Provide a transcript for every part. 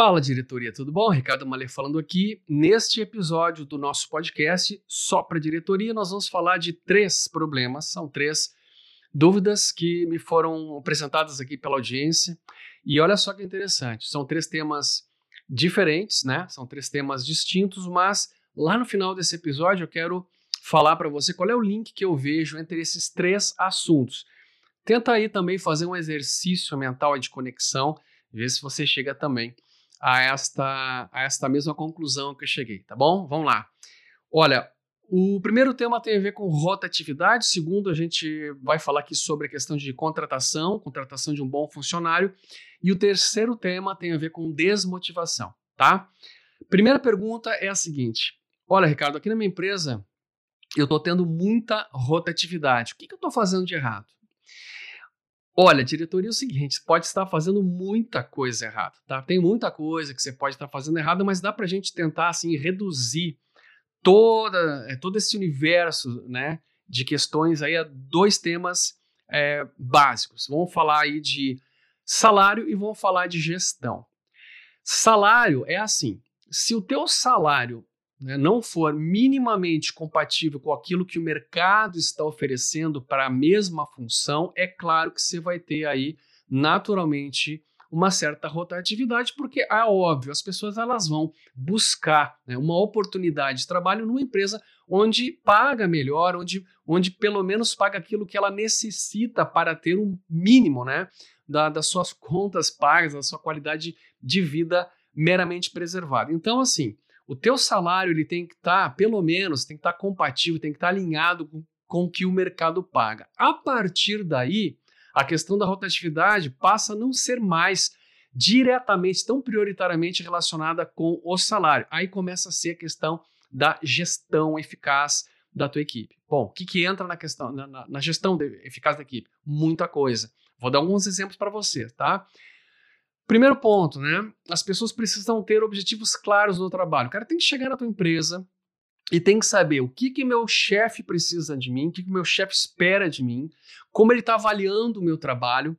Fala diretoria, tudo bom? Ricardo Malê falando aqui. Neste episódio do nosso podcast Só para Diretoria, nós vamos falar de três problemas, são três dúvidas que me foram apresentadas aqui pela audiência. E olha só que interessante, são três temas diferentes, né? São três temas distintos, mas lá no final desse episódio eu quero falar para você qual é o link que eu vejo entre esses três assuntos. Tenta aí também fazer um exercício mental de conexão, ver se você chega também a esta, a esta mesma conclusão que eu cheguei, tá bom? Vamos lá. Olha, o primeiro tema tem a ver com rotatividade, o segundo a gente vai falar aqui sobre a questão de contratação, contratação de um bom funcionário, e o terceiro tema tem a ver com desmotivação, tá? Primeira pergunta é a seguinte: olha, Ricardo, aqui na minha empresa eu estou tendo muita rotatividade. O que, que eu estou fazendo de errado? Olha, diretoria é o seguinte, pode estar fazendo muita coisa errada, tá? Tem muita coisa que você pode estar fazendo errada, mas dá para a gente tentar, assim, reduzir toda, é, todo esse universo, né, de questões aí a dois temas é, básicos. Vamos falar aí de salário e vamos falar de gestão. Salário é assim, se o teu salário né, não for minimamente compatível com aquilo que o mercado está oferecendo para a mesma função, é claro que você vai ter aí naturalmente uma certa rotatividade, porque é óbvio, as pessoas elas vão buscar né, uma oportunidade de trabalho numa empresa onde paga melhor, onde, onde pelo menos paga aquilo que ela necessita para ter um mínimo né, da, das suas contas pagas, da sua qualidade de vida meramente preservada. Então, assim, o teu salário ele tem que estar, tá, pelo menos, tem que estar tá compatível, tem que estar tá alinhado com, com o que o mercado paga. A partir daí, a questão da rotatividade passa a não ser mais diretamente, tão prioritariamente relacionada com o salário. Aí começa a ser a questão da gestão eficaz da tua equipe. Bom, o que, que entra na questão na, na, na gestão eficaz da equipe? Muita coisa. Vou dar alguns exemplos para você, tá? Primeiro ponto, né? As pessoas precisam ter objetivos claros no trabalho. O cara tem que chegar na tua empresa e tem que saber o que que meu chefe precisa de mim, o que que meu chefe espera de mim, como ele está avaliando o meu trabalho,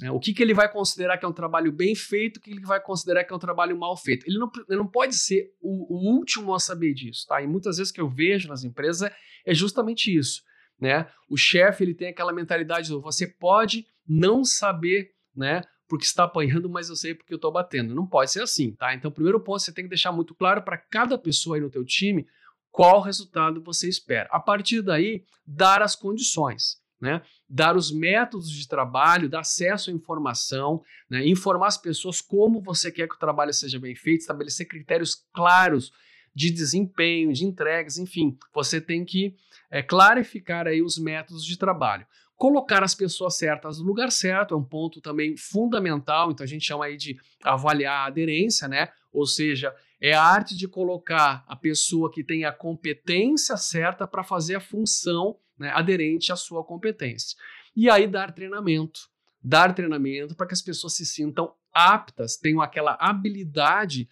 né? o que que ele vai considerar que é um trabalho bem feito, o que ele vai considerar que é um trabalho mal feito. Ele não, ele não pode ser o, o último a saber disso, tá? E muitas vezes que eu vejo nas empresas é justamente isso, né? O chefe ele tem aquela mentalidade você pode não saber, né? Porque está apanhando, mas eu sei porque eu estou batendo. Não pode ser assim, tá? Então, primeiro ponto, você tem que deixar muito claro para cada pessoa aí no teu time qual resultado você espera. A partir daí, dar as condições, né? Dar os métodos de trabalho, dar acesso à informação, né? informar as pessoas como você quer que o trabalho seja bem feito, estabelecer critérios claros de desempenho, de entregas, enfim, você tem que é, clarificar aí os métodos de trabalho. Colocar as pessoas certas no lugar certo é um ponto também fundamental, então a gente chama aí de avaliar a aderência, né? Ou seja, é a arte de colocar a pessoa que tem a competência certa para fazer a função né, aderente à sua competência. E aí dar treinamento, dar treinamento para que as pessoas se sintam aptas, tenham aquela habilidade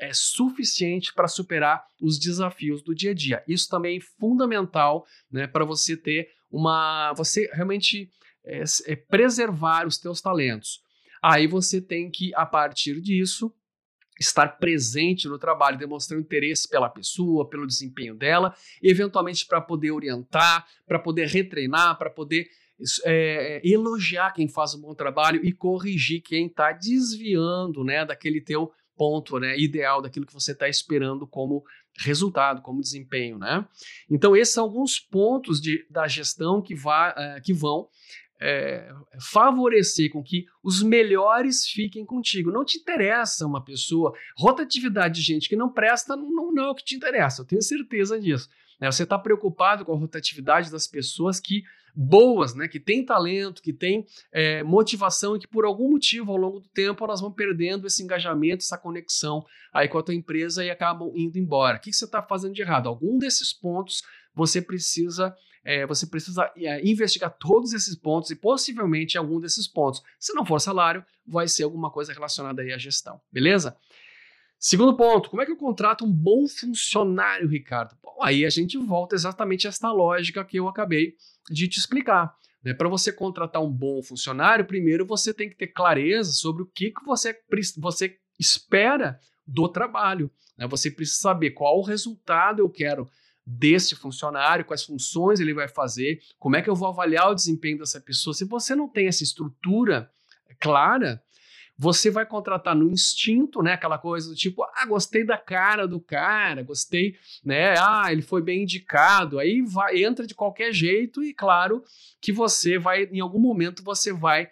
é suficiente para superar os desafios do dia a dia. Isso também é fundamental né, para você ter uma. você realmente é, é preservar os teus talentos. Aí você tem que, a partir disso, estar presente no trabalho, demonstrando interesse pela pessoa, pelo desempenho dela, eventualmente para poder orientar, para poder retreinar, para poder é, elogiar quem faz um bom trabalho e corrigir quem está desviando né, daquele teu ponto né, ideal, daquilo que você está esperando como resultado, como desempenho, né? Então, esses são alguns pontos de, da gestão que, vá, é, que vão é, favorecer com que os melhores fiquem contigo. Não te interessa uma pessoa, rotatividade de gente que não presta não, não é o que te interessa, eu tenho certeza disso. Né? Você está preocupado com a rotatividade das pessoas que boas, né, que têm talento, que têm é, motivação e que por algum motivo ao longo do tempo elas vão perdendo esse engajamento, essa conexão aí com a tua empresa e acabam indo embora. O que, que você está fazendo de errado? Algum desses pontos você precisa é, você precisa é, investigar todos esses pontos e possivelmente algum desses pontos. Se não for salário, vai ser alguma coisa relacionada aí à gestão, beleza? Segundo ponto, como é que eu contrato um bom funcionário, Ricardo? Bom, aí a gente volta exatamente a esta lógica que eu acabei de te explicar. Né? Para você contratar um bom funcionário, primeiro você tem que ter clareza sobre o que, que você, você espera do trabalho. Né? Você precisa saber qual o resultado eu quero deste funcionário, quais funções ele vai fazer, como é que eu vou avaliar o desempenho dessa pessoa. Se você não tem essa estrutura clara, você vai contratar no instinto, né? Aquela coisa do tipo, ah, gostei da cara do cara, gostei, né? Ah, ele foi bem indicado. Aí vai, entra de qualquer jeito e claro que você vai, em algum momento, você vai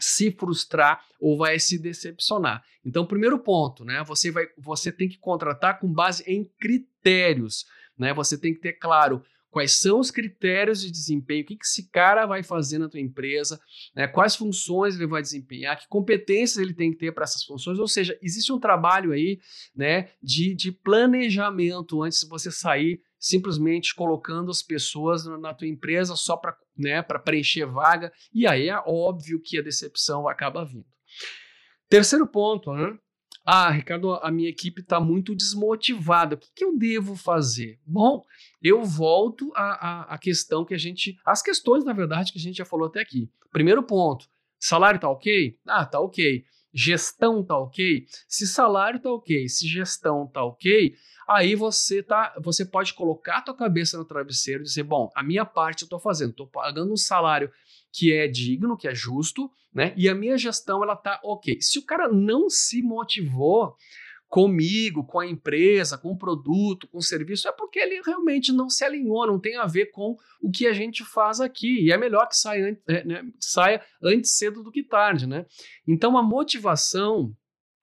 se frustrar ou vai se decepcionar. Então, primeiro ponto, né? Você vai, você tem que contratar com base em critérios, né? Você tem que ter claro quais são os critérios de desempenho, o que, que esse cara vai fazer na tua empresa, né, quais funções ele vai desempenhar, que competências ele tem que ter para essas funções, ou seja, existe um trabalho aí né, de, de planejamento antes de você sair simplesmente colocando as pessoas na, tua empresa só para né, preencher vaga, e aí é óbvio que a decepção acaba vindo. Terceiro ponto, né? Ah, Ricardo, a minha equipe está muito desmotivada. O que, que, eu devo fazer? Bom, eu volto à, à, questão que a gente. As questões, na verdade, que a gente já falou até aqui. Primeiro ponto: salário tá ok? Ah, tá ok. Gestão tá ok? Se salário tá ok, se gestão tá ok, aí você tá, você pode colocar a tua cabeça no travesseiro e dizer, bom, a minha parte eu estou fazendo, estou pagando um salário que é digno, que é justo, né? E a minha gestão ela tá ok. Se o cara não se motivou comigo, com a empresa, com o produto, com o serviço, é porque ele realmente não se alinhou, não tem a ver com o que a gente faz aqui. E é melhor que saia, antes, é, né, saia antes cedo do que tarde, né? Então a motivação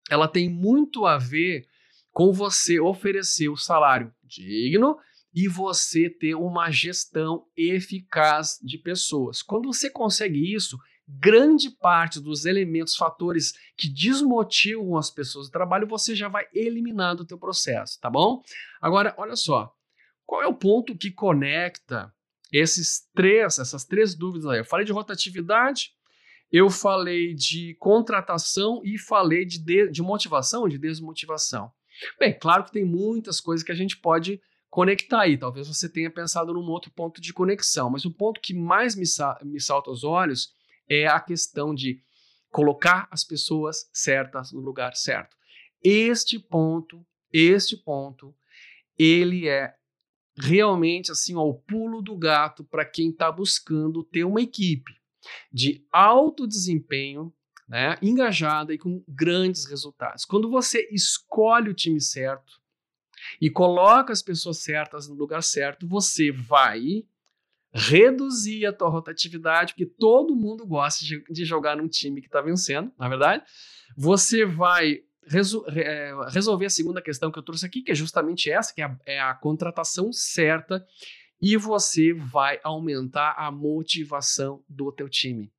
ela tem muito a ver com você oferecer o salário digno e você ter uma gestão eficaz de pessoas. Quando você consegue isso, grande parte dos elementos, fatores que desmotivam as pessoas do trabalho, você já vai eliminando o teu processo, tá bom? Agora, olha só, qual é o ponto que conecta esses três, essas três dúvidas aí? Eu falei de rotatividade, eu falei de contratação e falei de, de, de motivação, de desmotivação. Bem, claro que tem muitas coisas que a gente pode conectar aí. Talvez você tenha pensado num outro ponto de conexão, mas o ponto que mais me, sa me salta aos olhos é a questão de colocar as pessoas certas no lugar certo. Este ponto, este ponto, ele é realmente assim ó, o pulo do gato para quem está buscando ter uma equipe de alto desempenho, né, engajada e com grandes resultados. Quando você escolhe o time certo e coloca as pessoas certas no lugar certo, você vai reduzir a tua rotatividade, porque todo mundo gosta de, de jogar num time que está vencendo, na é verdade. Você vai é, resolver a segunda questão que eu trouxe aqui, que é justamente essa, que é a, é a contratação certa, e você vai aumentar a motivação do teu time.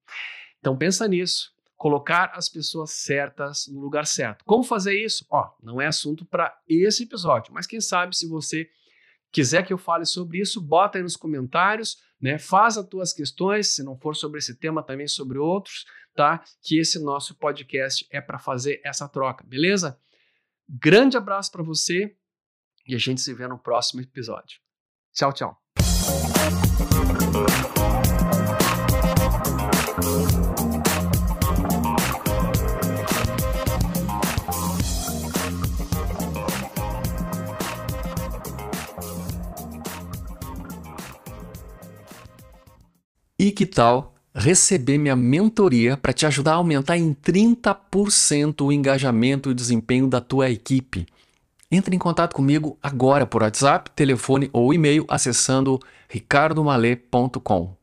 Então pensa nisso colocar as pessoas certas no lugar certo. Como fazer isso? Ó, não é assunto para esse episódio, mas quem sabe se você quiser que eu fale sobre isso, bota aí nos comentários, né? Faz as tuas questões, se não for sobre esse tema, também sobre outros, tá? Que esse nosso podcast é para fazer essa troca, beleza? Grande abraço para você e a gente se vê no próximo episódio. Tchau, tchau. E que tal receber minha mentoria para te ajudar a aumentar em 30% o engajamento e o desempenho da tua equipe? Entre em contato comigo agora por WhatsApp, telefone ou e-mail acessando ricardomale.com.